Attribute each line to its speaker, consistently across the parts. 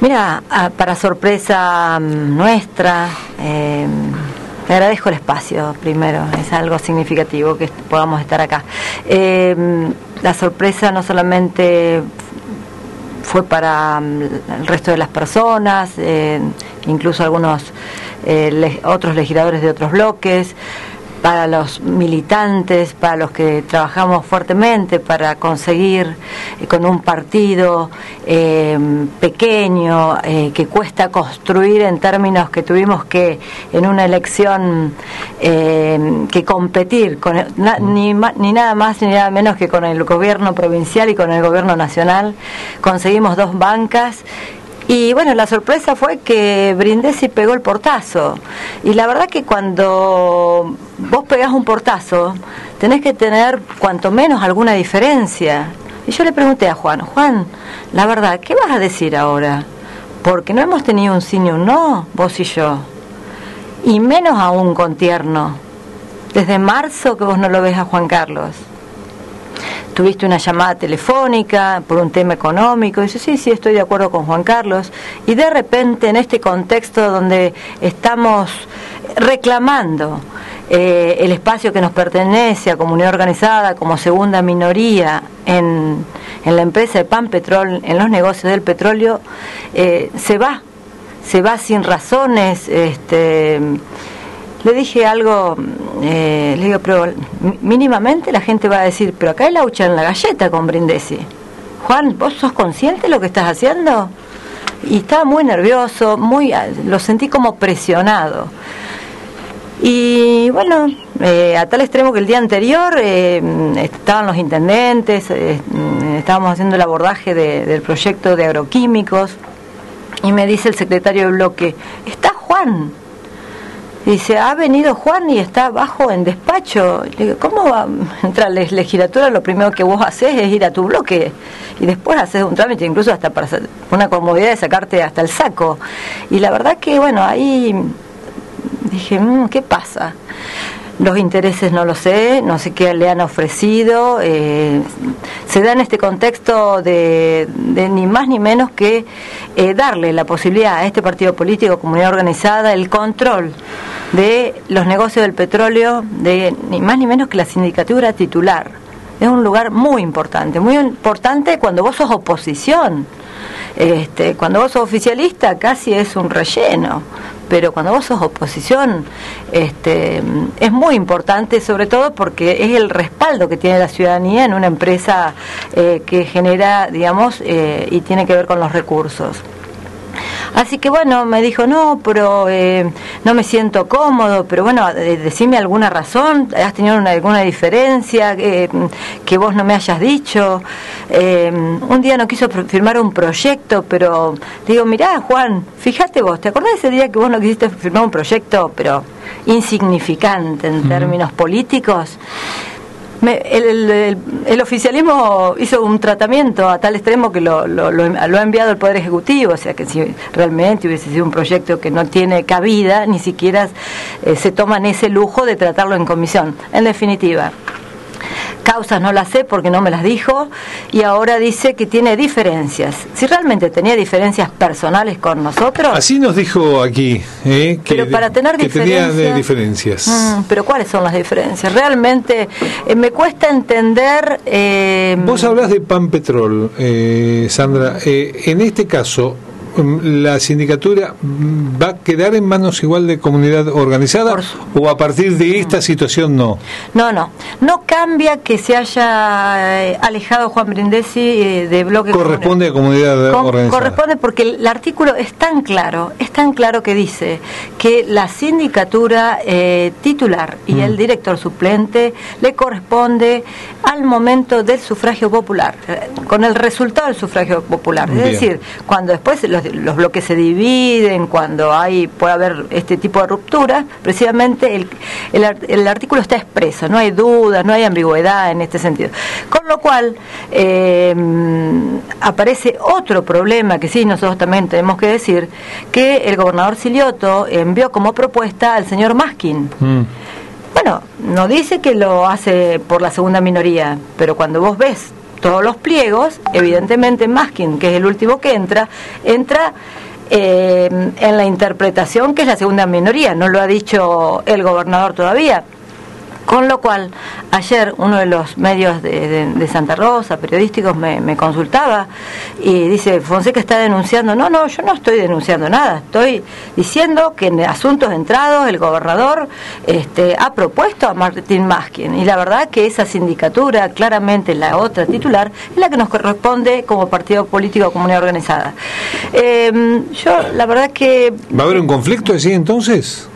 Speaker 1: Mira, ah, para sorpresa mm, nuestra, eh, te agradezco el espacio primero, es algo significativo que podamos estar acá. Eh, la sorpresa no solamente fue para mm, el resto de las personas, eh, incluso algunos otros legisladores de otros bloques, para los militantes, para los que trabajamos fuertemente para conseguir eh, con un partido eh, pequeño eh, que cuesta construir en términos que tuvimos que en una elección que competir con ni, ni nada más ni nada menos que con el gobierno provincial y con el gobierno nacional. Conseguimos dos bancas y bueno, la sorpresa fue que Brindisi pegó el portazo. Y la verdad que cuando vos pegás un portazo, tenés que tener cuanto menos alguna diferencia. Y yo le pregunté a Juan, Juan, la verdad, ¿qué vas a decir ahora? Porque no hemos tenido un ni un no, vos y yo. Y menos aún con tierno. Desde marzo que vos no lo ves a Juan Carlos tuviste una llamada telefónica por un tema económico, y sí, sí, estoy de acuerdo con Juan Carlos, y de repente en este contexto donde estamos reclamando eh, el espacio que nos pertenece a comunidad organizada como segunda minoría en, en la empresa de Pan Petrol, en los negocios del petróleo, eh, se va, se va sin razones, este, le dije algo, eh, le digo, pero mínimamente la gente va a decir, pero acá hay laucha en la galleta con Brindesi. Juan, ¿vos sos consciente de lo que estás haciendo? Y estaba muy nervioso, muy, lo sentí como presionado. Y bueno, eh, a tal extremo que el día anterior eh, estaban los intendentes, estábamos haciendo el abordaje del proyecto de agroquímicos, y me dice el secretario del bloque, está Juan, dice, ha venido Juan y está abajo en despacho. Le digo, ¿cómo va a entrar la legislatura? Lo primero que vos haces es ir a tu bloque y después haces un trámite, incluso hasta para una comodidad de sacarte hasta el saco. Y la verdad que, bueno, ahí dije, mm, ¿qué pasa? Los intereses no lo sé, no sé qué le han ofrecido. Eh, se da en este contexto de, ni más ni menos que eh, darle la posibilidad a este partido político, comunidad organizada, el control de los negocios del petróleo, de ni más ni menos que la sindicatura titular. Es un lugar muy importante, muy importante cuando vos sos oposición. Este, cuando vos sos oficialista casi es un relleno, pero cuando vos sos oposición este, es muy importante, sobre todo porque es el respaldo que tiene la ciudadanía en una empresa eh, que genera, digamos, eh, y tiene que ver con los recursos. Así que bueno, me dijo, no, pero eh, no me siento cómodo, pero bueno, decime alguna razón, has tenido alguna diferencia que vos no me hayas dicho. un día no quiso firmar un proyecto, pero digo, mirá, Juan, fíjate vos, ¿te acordás ese día que vos no quisiste firmar un proyecto, pero insignificante en términos políticos? El, oficialismo hizo un tratamiento a tal extremo que lo, ha enviado el Poder Ejecutivo, o sea que si realmente hubiese sido un proyecto que no tiene cabida, ni siquiera eh, se toman ese lujo de tratarlo en comisión. En definitiva, Causas no las sé porque no me las dijo y ahora dice que tiene diferencias. Si realmente tenía diferencias personales con nosotros.
Speaker 2: Así nos dijo aquí. ¿eh?
Speaker 1: Que, pero para tener diferencias.
Speaker 2: Tenía diferencias.
Speaker 1: Mm, pero ¿cuáles son las diferencias? Realmente eh, me cuesta entender.
Speaker 2: Eh, Vos hablas de Pan Petrol, eh, Sandra. en este caso, la sindicatura va a quedar en manos igual de comunidad organizada o a partir de esta situación no?
Speaker 1: No, no. No cambia que se haya eh, alejado Juan Brindesi eh, de bloque.
Speaker 2: Corresponde a comunidad organizada.
Speaker 1: Corresponde porque el artículo es tan claro, es tan claro que dice que la sindicatura eh, titular y el mm. director suplente le corresponde al momento del sufragio popular, con el resultado del sufragio popular. Es decir, cuando después los los bloques se dividen, cuando hay puede haber este tipo de ruptura, precisamente el, el, artículo está expreso, no hay duda, no hay ambigüedad en este sentido. Con lo cual, eh, aparece otro problema que sí nosotros también tenemos que decir, que el gobernador Silioto envió como propuesta al señor Maskin. Mm. bueno, no dice que lo hace por la segunda minoría, pero cuando vos ves todos los pliegos, evidentemente Maskin, que es el último que entra, entra eh, en la interpretación que es la segunda minoría, no lo ha dicho el gobernador todavía. Con lo cual, ayer uno de los medios de, Santa Rosa, periodísticos, me, consultaba y dice, Fonseca está denunciando. No, no, yo no estoy denunciando nada. Estoy diciendo que en asuntos entrados el gobernador este, ha propuesto a Martín Maskin. Y la verdad que esa sindicatura, claramente la otra titular, es la que nos corresponde como partido político comunidad organizada. Em, yo, la verdad que...
Speaker 2: ¿Va a haber un conflicto así entonces?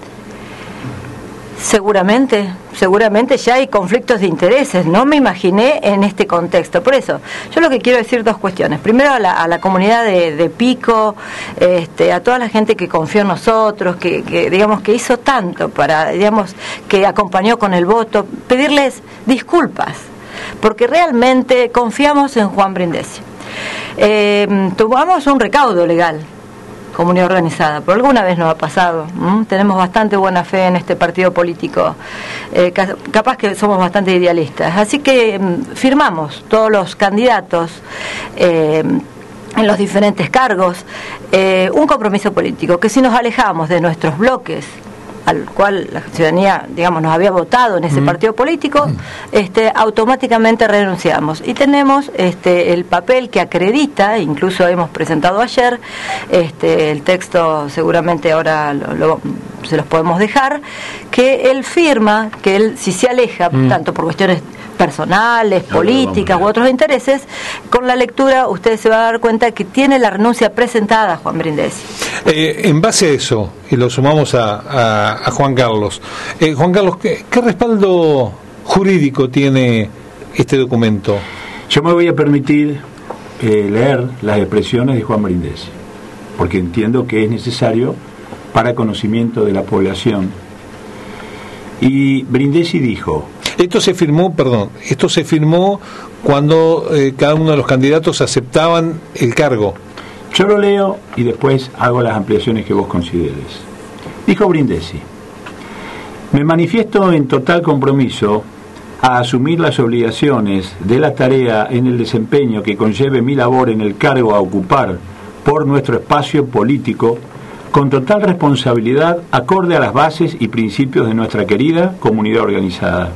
Speaker 1: Seguramente, seguramente ya hay conflictos de intereses, no me imaginé en este contexto. Por eso, yo lo que quiero decir dos cuestiones. Primero a la, comunidad de, Pico, este, a toda la gente que confió en nosotros, que, digamos que hizo tanto para, digamos, que acompañó con el voto, pedirles disculpas, porque realmente confiamos en Juan Brindesi. Eh, tomamos un recaudo legal, comunidad organizada. Por alguna vez nos ha pasado. Tenemos bastante buena fe en este partido político. Eh, capaz que somos bastante idealistas. Así que mm, firmamos todos los candidatos. Eh, en los diferentes cargos, eh, un compromiso político, que si nos alejamos de nuestros bloques al cual la ciudadanía, digamos, nos había votado en ese partido político, este, automáticamente renunciamos. Y tenemos este, el papel que acredita, incluso hemos presentado ayer, este, el texto seguramente ahora se los podemos dejar, que él firma, que él si se aleja, tanto por cuestiones personales, políticas u otros intereses, con la lectura usted se va a dar cuenta que tiene la renuncia presentada Juan Brindisi.
Speaker 2: Eh, en base a eso, y lo sumamos a, Juan Carlos, eh, Juan Carlos, ¿qué, respaldo jurídico tiene este documento?
Speaker 3: Yo me voy a permitir eh, leer las expresiones de Juan Brindisi, porque entiendo que es necesario para conocimiento de la población. Y Brindisi dijo,
Speaker 2: esto se firmó, perdón, esto se firmó cuando eh, cada uno de los candidatos aceptaban el cargo.
Speaker 3: Yo lo leo y después hago las ampliaciones que vos consideres. Dijo Brindesi, me manifiesto en total compromiso a asumir las obligaciones de la tarea en el desempeño que conlleve mi labor en el cargo a ocupar por nuestro espacio político con total responsabilidad acorde a las bases y principios de nuestra querida comunidad organizada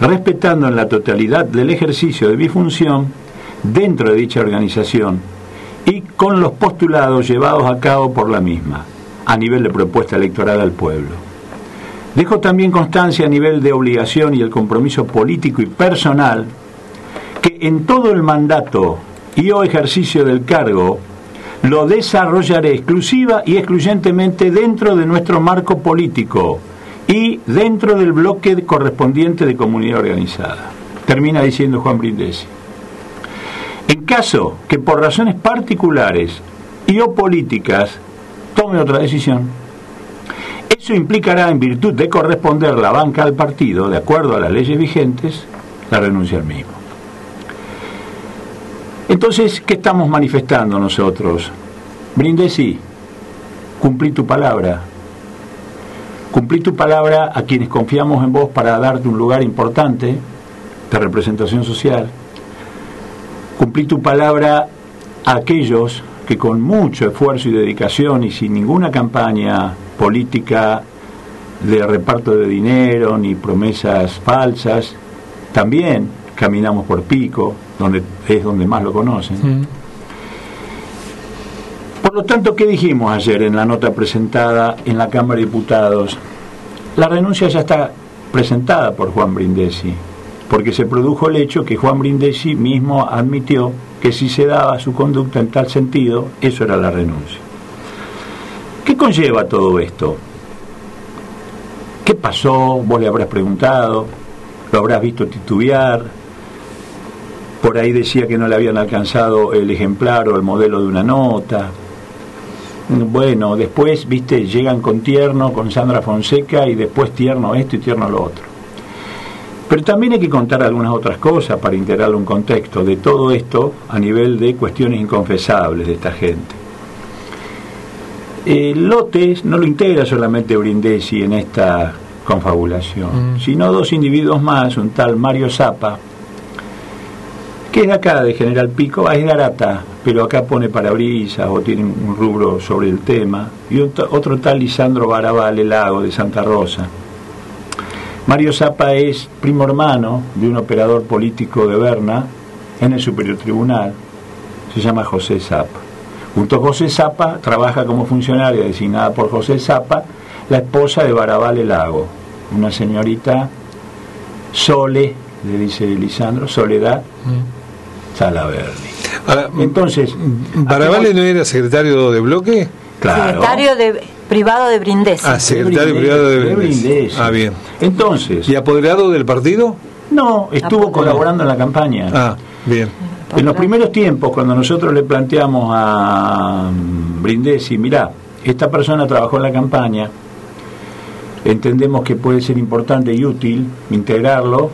Speaker 3: respetando en la totalidad del ejercicio de mi función dentro de dicha organización y con los postulados llevados a cabo por la misma, a nivel de propuesta electoral al pueblo. Dejo también constancia a nivel de obligación y el compromiso político y personal que en todo el mandato y o ejercicio del cargo lo desarrollaré exclusiva y excluyentemente dentro de nuestro marco político, y dentro del bloque correspondiente de comunidad organizada. Termina diciendo Juan Brindesi. En caso que por razones particulares y o políticas tome otra decisión, eso implicará, en virtud de corresponder la banca al partido, de acuerdo a las leyes vigentes, la renuncia al mismo. Entonces, ¿qué estamos manifestando nosotros? Brindesi, cumplí tu palabra, Cumplí tu palabra a quienes confiamos en vos para darte un lugar importante de representación social. Cumplí tu palabra a aquellos que con mucho esfuerzo y dedicación y sin ninguna campaña política de reparto de dinero ni promesas falsas, también caminamos por Pico, donde es donde más lo conocen. Por lo tanto, ¿qué dijimos ayer en la nota presentada en la Cámara de Diputados? La renuncia ya está presentada por Juan Brindesi, porque se produjo el hecho que Juan Brindesi mismo admitió que si se daba su conducta en tal sentido, eso era la renuncia. ¿Qué conlleva todo esto? ¿Qué pasó? Vos le habrás preguntado, lo habrás visto titubear, por ahí decía que no le habían alcanzado el ejemplar o el modelo de una nota, bueno, después, viste, llegan con tierno, con Sandra Fonseca, y después tierno esto y tierno lo otro. Pero también hay que contar algunas otras cosas para integrarle un contexto de todo esto a nivel de cuestiones inconfesables de esta gente. El Lotes no lo integra solamente Brindesi en esta confabulación, mm. sino dos individuos más, un tal Mario Zapa, que es de acá, de General Pico, es garata, pero acá pone parabrisas o tiene un rubro sobre el tema, y otro, tal Lisandro Barabale Lago, de Santa Rosa. Mario Zapa es primo hermano de un operador político de Berna en el Superior Tribunal, se llama José Zapa. Junto a José Zapa trabaja como funcionaria designada por José Zapa la esposa de Barabale Lago, una señorita Sole, le dice Lisandro, Soledad mm. Salaverni.
Speaker 2: Entonces, ¿Barabale no era secretario de bloque?
Speaker 1: Claro. Secretario de privado de Brindesi.
Speaker 2: Ah, secretario privado de Brindesi. Ah, bien.
Speaker 3: Entonces.
Speaker 2: ¿Y apoderado del partido?
Speaker 3: No, estuvo colaborando en la campaña.
Speaker 2: Ah, bien.
Speaker 3: En los primeros tiempos, cuando nosotros le planteamos a mm, Brindesi, mirá, esta persona trabajó en la campaña, entendemos que puede ser importante y útil integrarlo.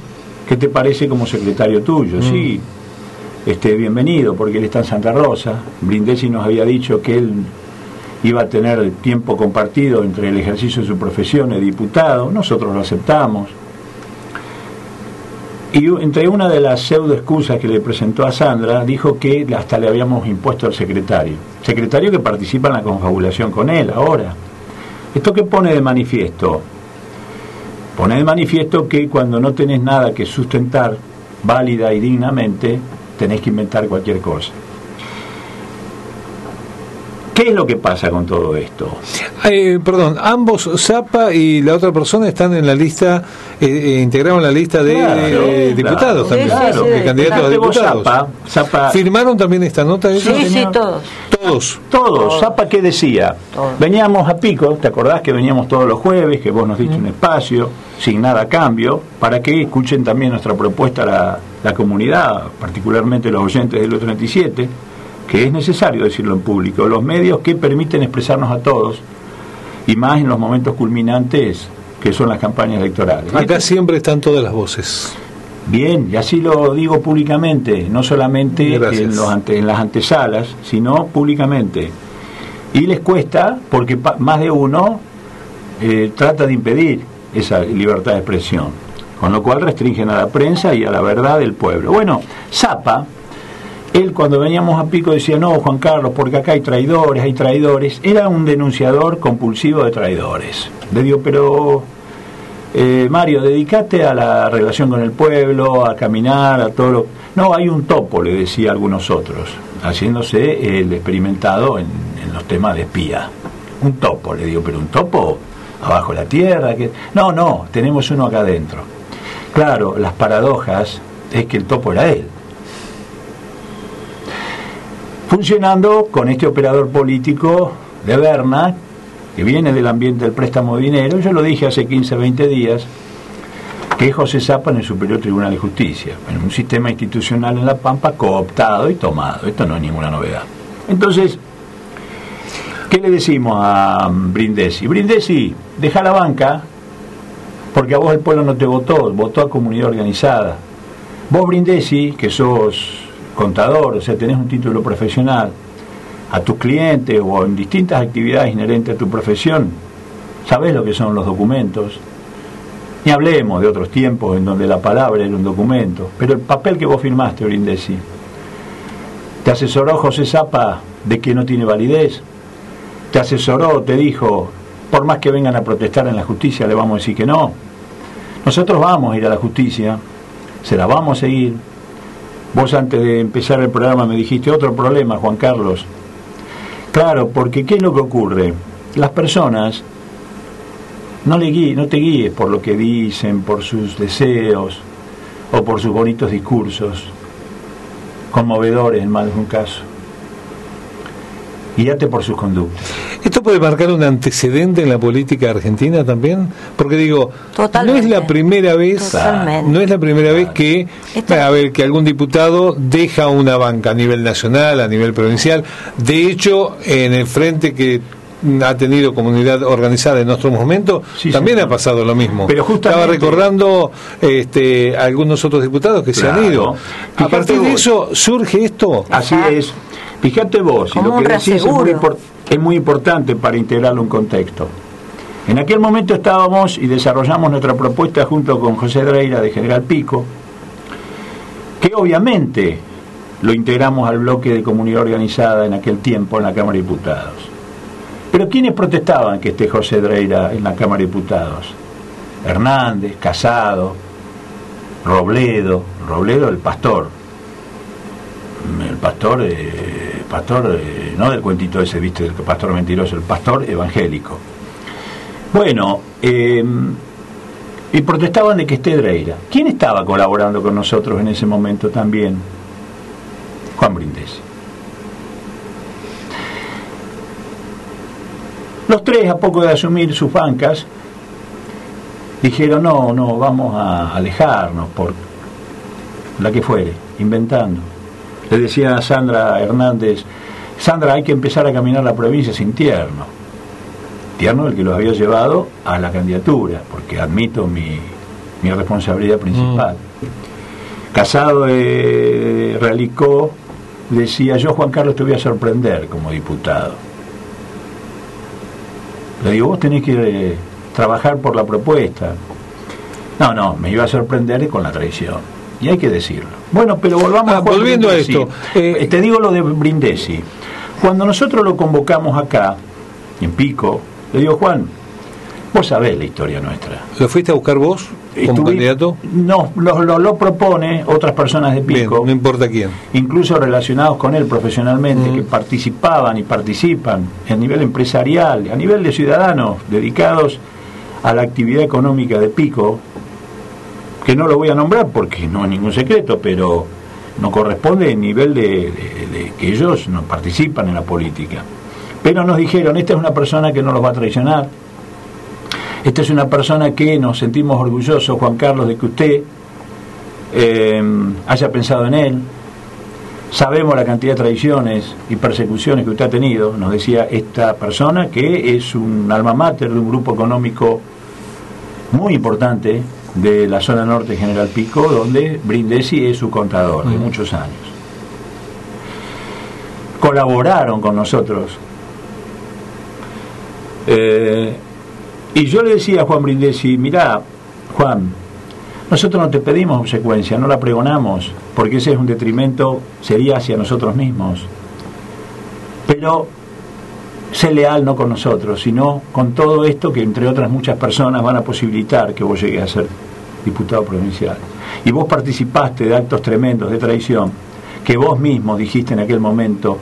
Speaker 3: ¿Qué te parece como secretario tuyo? Mm. Sí, este, bienvenido, porque él está en Santa Rosa. Brindesi nos había dicho que él iba a tener tiempo compartido entre el ejercicio de su profesión de diputado. Nosotros lo aceptamos. Y entre una de las pseudo excusas que le presentó a Sandra, dijo que hasta le habíamos impuesto al secretario. Secretario que participa en la confabulación con él ahora. ¿Esto qué pone de manifiesto? Pone de manifiesto que cuando no tenés nada que sustentar válida y dignamente, tenés que inventar cualquier cosa. ¿Qué es lo que pasa con todo esto?
Speaker 2: Eh, perdón, ambos, Zapa y la otra persona, están en la lista, eh, eh integraron la lista de diputados también, de candidatos a diputados. Zapa, ¿Firmaron también esta nota?
Speaker 1: Sí, sí, todos.
Speaker 2: Todos.
Speaker 3: Todos. Zapa, ¿qué decía? Veníamos a pico, ¿te acordás que veníamos todos los jueves, que vos nos diste un espacio, sin nada a cambio, para que escuchen también nuestra propuesta a la, la comunidad, particularmente los oyentes del 37? que es necesario decirlo en público, los medios que permiten expresarnos a todos, y más en los momentos culminantes que son las campañas electorales.
Speaker 2: Acá siempre están todas las voces.
Speaker 3: Bien, y así lo digo públicamente, no solamente en, los en las antesalas, sino públicamente. Y les cuesta porque más de uno eh, trata de impedir esa libertad de expresión, con lo cual restringen a la prensa y a la verdad del pueblo. Bueno, Zapa, él cuando veníamos a pico decía, no, Juan Carlos, porque acá hay traidores, hay traidores. Era un denunciador compulsivo de traidores. Le digo, pero eh, Mario, dedícate a la relación con el pueblo, a caminar, a todo lo... No, hay un topo, le decía algunos otros, haciéndose el experimentado en, los temas de espía. Un topo, le digo, pero un topo abajo la tierra. Que... No, no, tenemos uno acá adentro. Claro, las paradojas es que el topo era él funcionando con este operador político de Berna, que viene del ambiente del préstamo de dinero, yo lo dije hace 15, 20 días, que es José Zapa en el Superior Tribunal de Justicia, en un sistema institucional en La Pampa cooptado y tomado. Esto no es ninguna novedad. Entonces, ¿qué le decimos a Brindesi? Brindesi, deja la banca, porque a vos el pueblo no te votó, votó a comunidad organizada. Vos, Brindesi, que sos contador, o sea, tenés un título profesional, a tus clientes o en distintas actividades inherentes a tu profesión, sabés lo que son los documentos. Ni hablemos de otros tiempos en donde la palabra era un documento, pero el papel que vos firmaste, Brindesi, ¿te asesoró José Zapa de que no tiene validez? ¿Te asesoró, te dijo, por más que vengan a protestar en la justicia, le vamos a decir que no? Nosotros vamos a ir a la justicia, se la vamos a seguir, Vos antes de empezar el programa me dijiste otro problema, Juan Carlos. Claro, porque ¿qué es lo que ocurre? Las personas no, le no te guíes por lo que dicen, por sus deseos o por sus bonitos discursos, conmovedores en más de un caso. Guíate por sus conductas.
Speaker 2: ¿Esto puede marcar un antecedente en la política argentina también? Porque digo, no es la primera vez, no es la primera vez que a ver que algún diputado deja una banca a nivel nacional, a nivel provincial. De hecho, en el frente que ha tenido comunidad organizada en nuestros momentos, también ha pasado lo mismo.
Speaker 3: Pero
Speaker 2: Estaba recordando este, algunos otros diputados que se han ido. A partir de eso surge esto.
Speaker 3: Así es. Fíjate vos, y lo que decís es muy, es muy importante para integrarlo en un contexto. En aquel momento estábamos y desarrollamos nuestra propuesta junto con José Dreira de General Pico, que obviamente lo integramos al bloque de comunidad organizada en aquel tiempo en la Cámara de Diputados. Pero ¿quiénes protestaban que esté José Dreira en la Cámara de Diputados? Hernández, Casado, Robledo, Robledo el pastor, el pastor, eh, pastor eh, no del cuentito ese, viste, el pastor mentiroso, el pastor evangélico. Bueno, em, y protestaban de que esté Dreira. ¿Quién estaba colaborando con nosotros en ese momento también? Juan Brindisi. Los tres, a poco de asumir sus bancas, dijeron, no, no, vamos a alejarnos por la que fuere, inventando. Le decía a Sandra Hernández, Sandra, hay que empezar a caminar la provincia sin tierno Tierno el que los había llevado a la candidatura, porque admito mi, responsabilidad principal. Mm. Casado Realicó decía, yo Juan Carlos te voy a sorprender como diputado. Le digo, vos tenés que eh, trabajar por la propuesta. No, no, me iba a sorprender con la traición. Y hay que decirlo. Bueno, pero volvamos
Speaker 2: ah, a Volviendo a esto.
Speaker 3: Eh, te digo lo de Brindesi. Cuando nosotros lo convocamos acá, en Pico, le digo, Juan, vos sabés la historia nuestra.
Speaker 2: ¿Lo fuiste a buscar vos como candidato?
Speaker 3: No, lo, propone otras personas de Pico.
Speaker 2: no importa quién.
Speaker 3: Incluso relacionados con él profesionalmente, mm. que participaban y participan a nivel empresarial, a nivel de ciudadanos dedicados a la actividad económica de Pico, que no lo voy a nombrar porque no es ningún secreto, pero no corresponde el nivel de que ellos no participan en la política. Pero nos dijeron, esta es una persona que no los va a traicionar, esta es una persona que nos sentimos orgullosos, Juan Carlos, de que usted eh, haya pensado en él. Sabemos la cantidad de traiciones y persecuciones que usted ha tenido, nos decía esta persona, que es un alma mater de un grupo económico muy importante de la zona norte General Pico, donde Brindesi es su contador de muchos años. Colaboraron con nosotros eh, y yo le decía a Juan Brindesi, mirá, Juan, nosotros no te pedimos obsecuencia, no la pregonamos, porque ese es un detrimento, sería hacia nosotros mismos. Pero sé leal no con nosotros, sino con todo esto que entre otras muchas personas van a posibilitar que vos llegues a ser diputado provincial. Y vos participaste de actos tremendos de traición que vos mismo dijiste en aquel momento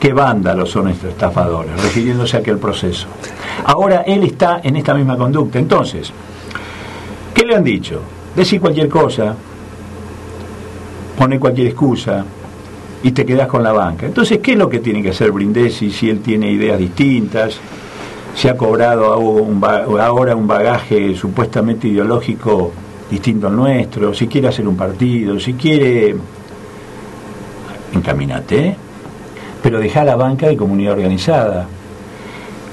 Speaker 3: qué vándalos son estos estafadores, refiriéndose a aquel proceso. Ahora él está en esta misma conducta. Entonces, ¿qué le han dicho? Decir cualquier cosa, poner cualquier excusa y te quedas con la banca. Entonces, ¿qué es lo que tiene que hacer Brindesi si él tiene ideas distintas? Se ha cobrado ahora un bagaje supuestamente ideológico distinto al nuestro, si quiere hacer un partido, si quiere... Encamínate, pero deja la banca de comunidad organizada.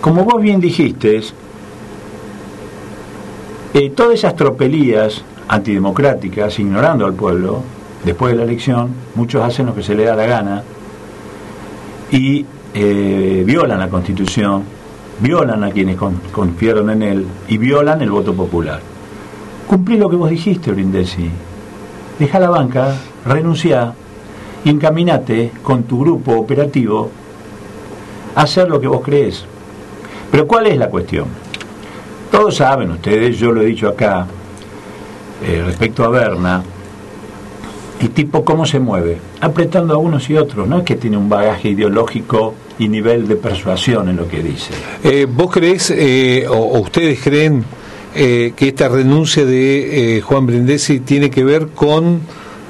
Speaker 3: Como vos bien dijiste, eh, todas esas tropelías antidemocráticas, ignorando al pueblo, después de la elección, muchos hacen lo que se les da la gana y eh, violan la Constitución, violan a quienes confiaron en él y violan el voto popular. Cumplí lo que vos dijiste, Brindesi. Deja la banca, renuncia y encaminate con tu grupo operativo a hacer lo que vos crees. Pero ¿cuál es la cuestión? Todos saben ustedes, yo lo he dicho acá, eh, respecto a Berna, el tipo cómo se mueve, apretando a unos y otros, no es que tiene un bagaje ideológico y nivel de persuasión en lo que dice.
Speaker 2: Eh, ¿Vos crees, eh, o, ustedes creen, que esta renuncia de Juan Brindesi tiene que ver con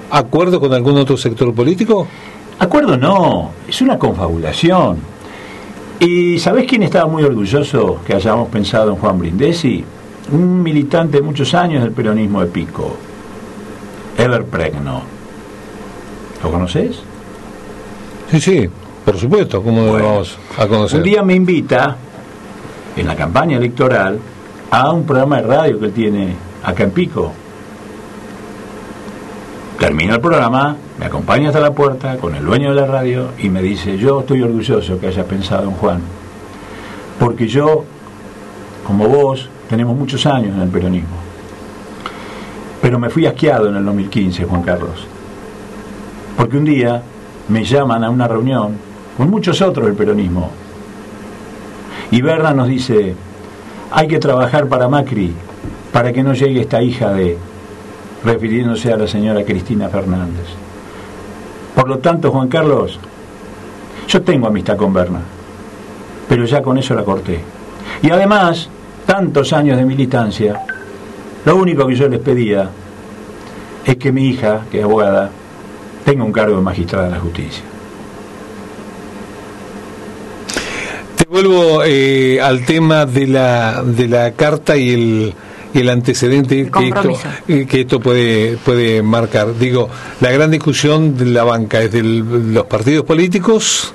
Speaker 2: acuerdo con algún otro sector político?
Speaker 3: Acuerdo no, es una confabulación. ¿Y sabés quién estaba muy orgulloso que hayamos pensado en Juan Brindesi? Un militante de muchos años del peronismo de Pico, Ever Pregno. ¿Lo conoces?
Speaker 2: Sí, sí, por supuesto, ¿cómo lo vamos a conocer?
Speaker 3: Un día me invita, en la campaña electoral, a un programa de radio que tiene acá en Pico, Termina el programa, me acompaña hasta la puerta con el dueño de la radio y me dice, yo estoy orgulloso que haya pensado en Juan, porque yo como vos, tenemos muchos años en el peronismo. Pero me fui asqueado en el 2015, Juan Carlos. Porque un día me llaman a una reunión con muchos otros del peronismo. Y Berna nos dice, hay que trabajar para Macri, para que no llegue esta hija de, refiriéndose a la señora Cristina Fernández. Por lo tanto, Juan Carlos, yo tengo amistad con Berna, pero ya con eso la corté. Y además, tantos años de militancia, lo único que yo les pedía es que mi hija, que es abogada, tenga un cargo de magistrada de la justicia.
Speaker 2: Te vuelvo eh, al tema de la, de la carta y el, el antecedente que esto, eh, que esto puede, puede marcar. Digo, la gran discusión de la banca es de los partidos políticos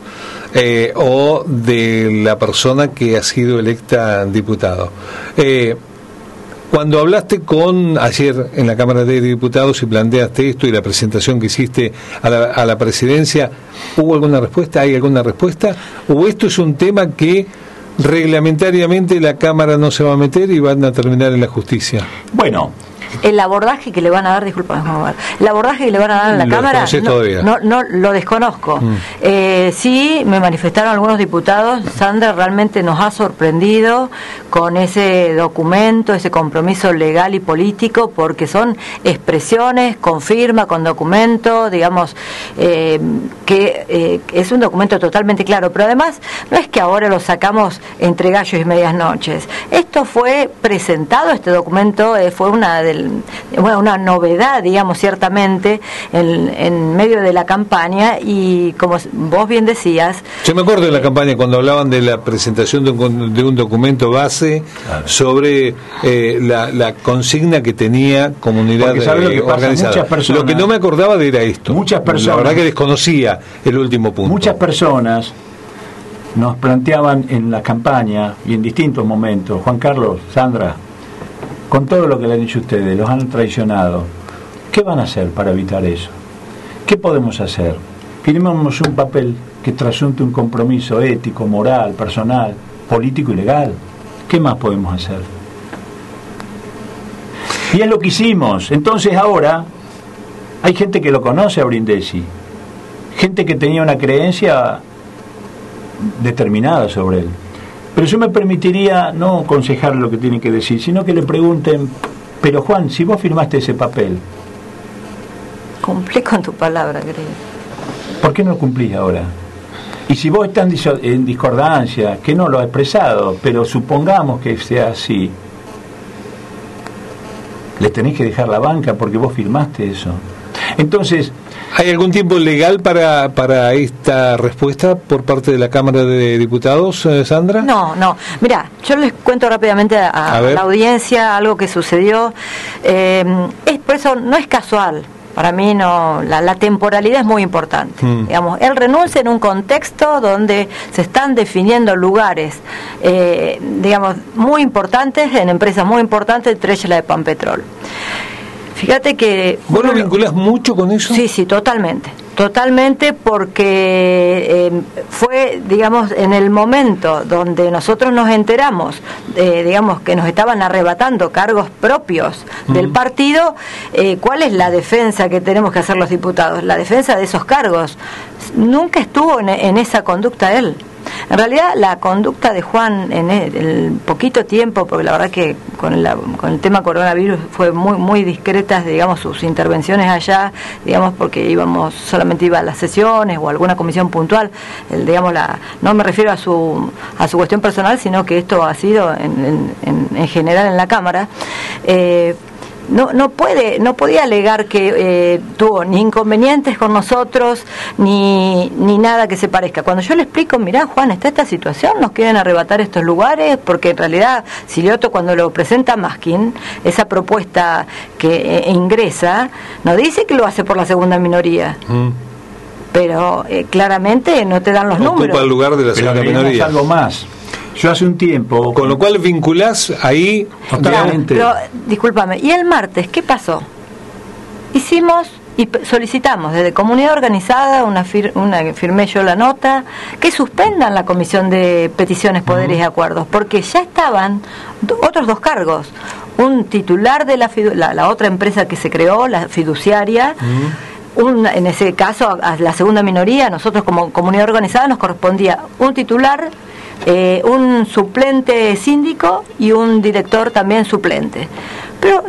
Speaker 2: eh, o de la persona que ha sido electa diputado. Eh, cuando hablaste con ayer en la Cámara de Diputados y planteaste esto y la presentación que hiciste a la, a la presidencia, ¿hubo alguna respuesta? ¿Hay alguna respuesta? ¿O esto es un tema que reglamentariamente la Cámara no se va a meter y van a terminar en la justicia.
Speaker 3: Bueno,
Speaker 1: el abordaje que le van a dar, disculpa, el abordaje que le van a dar en la Cámara, no, no, lo desconozco. Mm. Eh, sí, me manifestaron algunos diputados, Sandra realmente nos ha sorprendido con ese documento, ese compromiso legal y político, porque son expresiones con firma, con documento, digamos, eh, que eh, es un documento totalmente claro, pero además no es que ahora lo sacamos entre gallos y medias noches. Esto fue presentado, este documento fue una de bueno, una novedad, digamos, ciertamente, en, en, medio de la campaña y como vos bien decías...
Speaker 2: Yo me acuerdo de la campaña cuando hablaban de la presentación de un, de un documento base sobre eh, la, consigna que tenía comunidad
Speaker 3: eh, organizada.
Speaker 2: lo que no me acordaba de era esto.
Speaker 3: Muchas personas... La
Speaker 2: verdad que desconocía el último punto.
Speaker 3: Muchas personas nos planteaban en la campaña y en distintos momentos, Juan Carlos, Sandra, con todo lo que le han dicho ustedes, los han traicionado, ¿qué van a hacer para evitar eso? ¿Qué podemos hacer? Firmamos un papel que trasunte un compromiso ético, moral, personal, político y legal. ¿Qué más podemos hacer? Y es lo que hicimos. Entonces ahora hay gente que lo conoce a Brindisi, gente que tenía una creencia determinada sobre él. Pero yo me permitiría no aconsejar lo que tiene que decir, sino que le pregunten, pero Juan, si vos firmaste ese papel...
Speaker 1: Cumplí con tu palabra, creo.
Speaker 3: ¿Por qué no lo cumplís ahora? Y si vos estás en discordancia, que no lo ha expresado, pero supongamos que sea así, le tenés que dejar la banca porque vos firmaste eso. Entonces,
Speaker 2: ¿Hay algún tiempo legal para, para esta respuesta por parte de la Cámara de Diputados, eh, Sandra?
Speaker 1: No, no. Mira, yo les cuento rápidamente a, la audiencia algo que sucedió. Eh, es, por eso no es casual. Para mí no, la, temporalidad es muy importante. Mm. Digamos, él renuncia en un contexto donde se están definiendo lugares, eh, digamos, muy importantes en empresas muy importantes, entre ellas la de Panpetrol. Fíjate que...
Speaker 2: ¿Vos lo vinculás mucho con eso?
Speaker 1: Sí, sí, totalmente. Totalmente porque eh, fue, digamos, en el momento donde nosotros nos enteramos, digamos, que nos estaban arrebatando cargos propios del partido, eh, ¿cuál es la defensa que tenemos que hacer los diputados? La defensa de esos cargos. Nunca estuvo en, en esa conducta él. En realidad, la conducta de Juan en el, poquito tiempo, porque la verdad que con, el tema coronavirus fue muy muy discretas, digamos, sus intervenciones allá, digamos, porque íbamos solamente iba a las sesiones o alguna comisión puntual, el, digamos, la, no me refiero a su a su cuestión personal, sino que esto ha sido en, en, general en la Cámara. Eh, no, no puede, no podía alegar que eh, tuvo ni inconvenientes con nosotros, ni, ni nada que se parezca. Cuando yo le explico, mirá Juan, está esta situación, nos quieren arrebatar estos lugares, porque en realidad Silioto cuando lo presenta Maskin, esa propuesta que eh, ingresa, no dice que lo hace por la segunda minoría. Mm. Pero eh, claramente no te dan los
Speaker 2: Ocupa
Speaker 1: números.
Speaker 2: el lugar de la segunda minoría.
Speaker 3: algo más yo hace un tiempo.
Speaker 2: Con lo cual vinculás ahí.
Speaker 1: Totalmente. Pero, discúlpame, ¿y el martes qué pasó? Hicimos y solicitamos desde comunidad organizada, una, una firmé yo la nota, que suspendan la comisión de peticiones, poderes y acuerdos, porque ya estaban otros dos cargos, un titular de la, la, otra empresa que se creó, la fiduciaria, un, en ese caso a la segunda minoría, nosotros como comunidad organizada nos correspondía un titular, eh, un suplente síndico y un director también suplente. Pero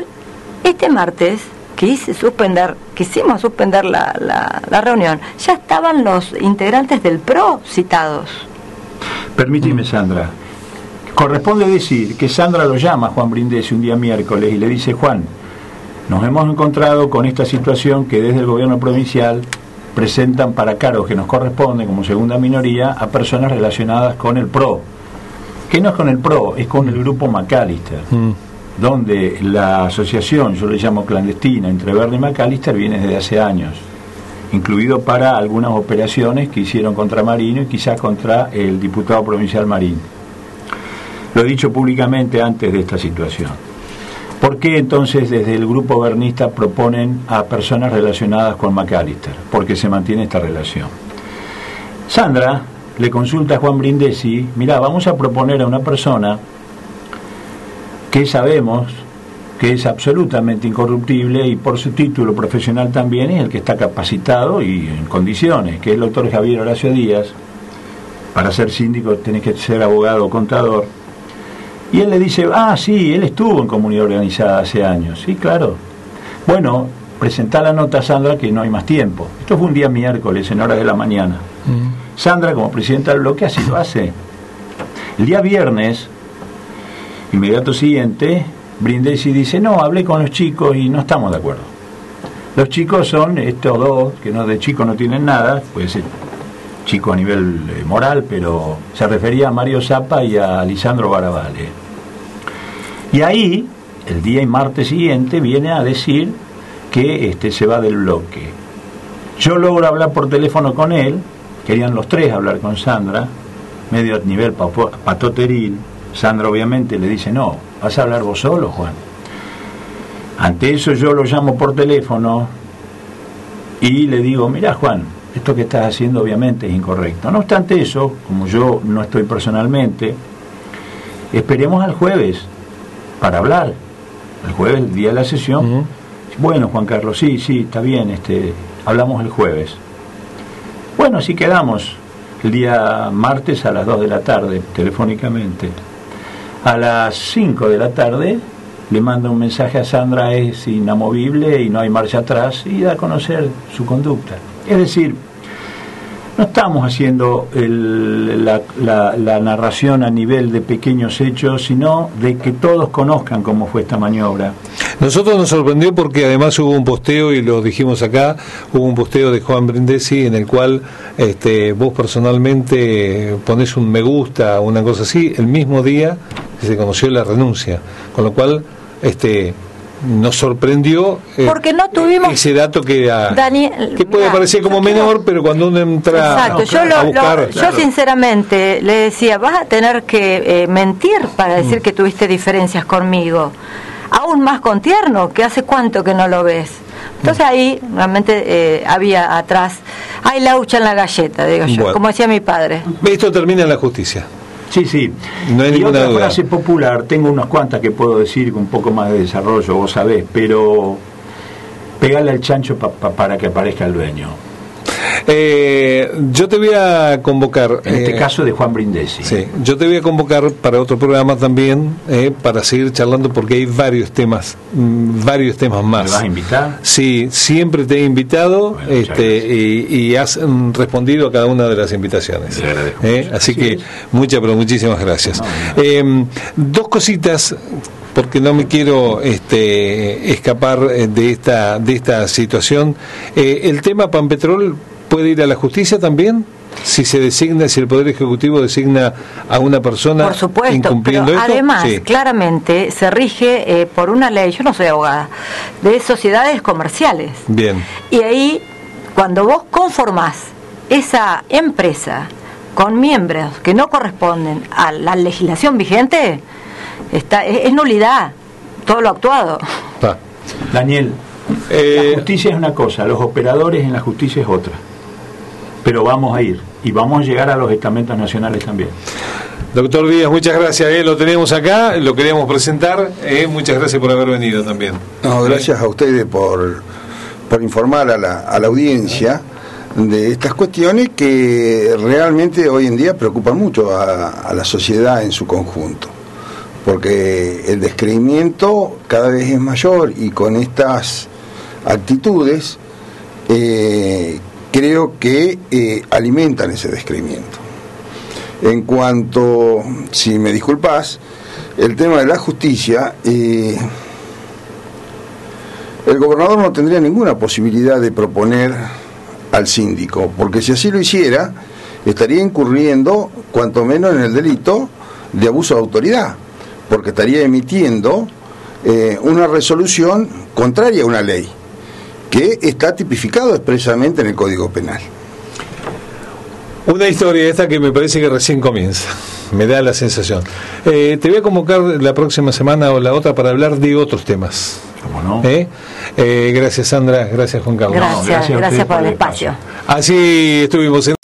Speaker 1: este martes quise suspender, quisimos suspender la, la, reunión, ya estaban los integrantes del PRO citados.
Speaker 3: Permíteme, Sandra. Corresponde decir que Sandra lo llama a Juan Brindisi un día miércoles y le dice, Juan, nos hemos encontrado con esta situación que desde el gobierno provincial presentan para cargos que nos corresponden como segunda minoría a personas relacionadas con el PRO. ¿Qué no es con el PRO? Es con el grupo McAllister. Mm donde la asociación, yo le llamo clandestina, entre Verde y McAllister viene desde hace años, incluido para algunas operaciones que hicieron contra Marino y quizás contra el diputado provincial Marín. Lo he dicho públicamente antes de esta situación. ¿Por qué entonces desde el grupo vernista proponen a personas relacionadas con McAllister? Porque se mantiene esta relación. Sandra le consulta a Juan Brindesi, mira, vamos a proponer a una persona que sabemos que es absolutamente incorruptible y por su título profesional también es el que está capacitado y en condiciones, que es el doctor Javier Horacio Díaz. Para ser síndico tenés que ser abogado o contador. Y él le dice, ah, sí, él estuvo en comunidad organizada hace años. Sí, claro. Bueno, presentá la nota, Sandra, que no hay más tiempo. Esto fue un día miércoles, en horas de la mañana. Mm. Sandra, como presidenta del bloque, así lo hace. El día viernes, Inmediato siguiente, Brindisi dice, no, hablé con los chicos y no estamos de acuerdo. Los chicos son estos dos, que no de chicos no tienen nada, puede ser chico a nivel eh, moral, pero se refería a Mario Zapa y a Lisandro Barabale. Y ahí, el día y martes siguiente, viene a decir que este, se va del bloque. Yo logro hablar por teléfono con él, querían los tres hablar con Sandra, medio a nivel patoteril, Sandra obviamente le dice, no, vas a hablar vos solo, Juan. Ante eso yo lo llamo por teléfono y le digo, mira Juan, esto que estás haciendo obviamente es incorrecto. No obstante eso, como yo no estoy personalmente, esperemos al jueves para hablar. El jueves, el día de la sesión. Bueno, Juan Carlos, sí, sí, está bien, este, hablamos el jueves. Bueno, así quedamos el día martes a las 2 de la tarde, telefónicamente. A las 5 de la tarde le manda un mensaje a Sandra, es inamovible y no hay marcha atrás, y da a conocer su conducta. Es decir, no estamos haciendo la, la, narración a nivel de pequeños hechos, sino de que todos conozcan cómo fue esta maniobra.
Speaker 2: Nosotros nos sorprendió porque además hubo un posteo, y lo dijimos acá, hubo un posteo de Juan Brindesi en el cual este, vos personalmente pones un me gusta, una cosa así, el mismo día se conoció la renuncia. Con lo cual, este nos sorprendió
Speaker 1: eh, porque no tuvimos
Speaker 2: ese dato que que puede parecer como menor pero cuando uno entra
Speaker 1: Exacto, yo, yo sinceramente le decía vas a tener que eh, mentir para decir mm. que tuviste diferencias conmigo aún más con tierno que hace cuánto que no lo ves entonces mm. ahí realmente eh, había atrás hay laucha en la galleta digo yo como decía mi padre.
Speaker 2: Esto termina en la justicia
Speaker 3: Sí, sí. No hay y otra frase popular, tengo unas cuantas que puedo decir con un poco más de desarrollo, vos sabés, pero pegale al chancho para que aparezca el dueño.
Speaker 2: Eh, yo te voy a convocar.
Speaker 3: En este eh, caso de Juan Brindesi.
Speaker 2: Sí, yo te voy a convocar para otro programa también, eh, para seguir charlando, porque hay varios temas, mm, varios temas más.
Speaker 3: ¿Me vas a invitar?
Speaker 2: Sí, siempre te he invitado este, y, has mm, respondido a cada una de las invitaciones. así que muchas, pero muchísimas gracias. dos cositas porque no me quiero este, escapar de esta de esta situación. el tema Panpetrol puede ir a la justicia también? si se designa, si el Poder Ejecutivo designa a una persona
Speaker 1: por supuesto, incumpliendo pero Además, claramente se rige eh, por una ley, yo no soy abogada, de sociedades comerciales.
Speaker 2: Bien.
Speaker 1: Y ahí, cuando vos conformás esa empresa con miembros que no corresponden a la legislación vigente, está, es, nulidad todo lo actuado.
Speaker 3: Daniel, la justicia es una cosa, los operadores en la justicia es otra. Pero vamos a ir y vamos a llegar a los estamentos nacionales también.
Speaker 2: Doctor Díaz, muchas gracias. Eh, lo tenemos acá, lo queríamos presentar. Eh, muchas gracias por haber venido también.
Speaker 4: No, gracias a ustedes por, por informar a la, a la audiencia de estas cuestiones que realmente hoy en día preocupan mucho a, la sociedad en su conjunto. Porque el descreimiento cada vez es mayor y con estas actitudes eh, creo que eh, alimentan ese descreimiento. En cuanto, si me disculpas, el tema de la justicia, eh, el gobernador no tendría ninguna posibilidad de proponer al síndico, porque si así lo hiciera, estaría incurriendo, cuanto menos, en el delito de abuso de autoridad, porque estaría emitiendo eh, una resolución contraria a una ley, que está tipificado expresamente en el Código Penal.
Speaker 2: Una historia esta que me parece que recién comienza, me da la sensación. Eh, te voy a convocar la próxima semana o la otra para hablar de otros temas.
Speaker 3: ¿Cómo no?
Speaker 2: ¿Eh? Eh, gracias Sandra, gracias Juan Carlos.
Speaker 1: Gracias, gracias, por el espacio.
Speaker 2: Así estuvimos en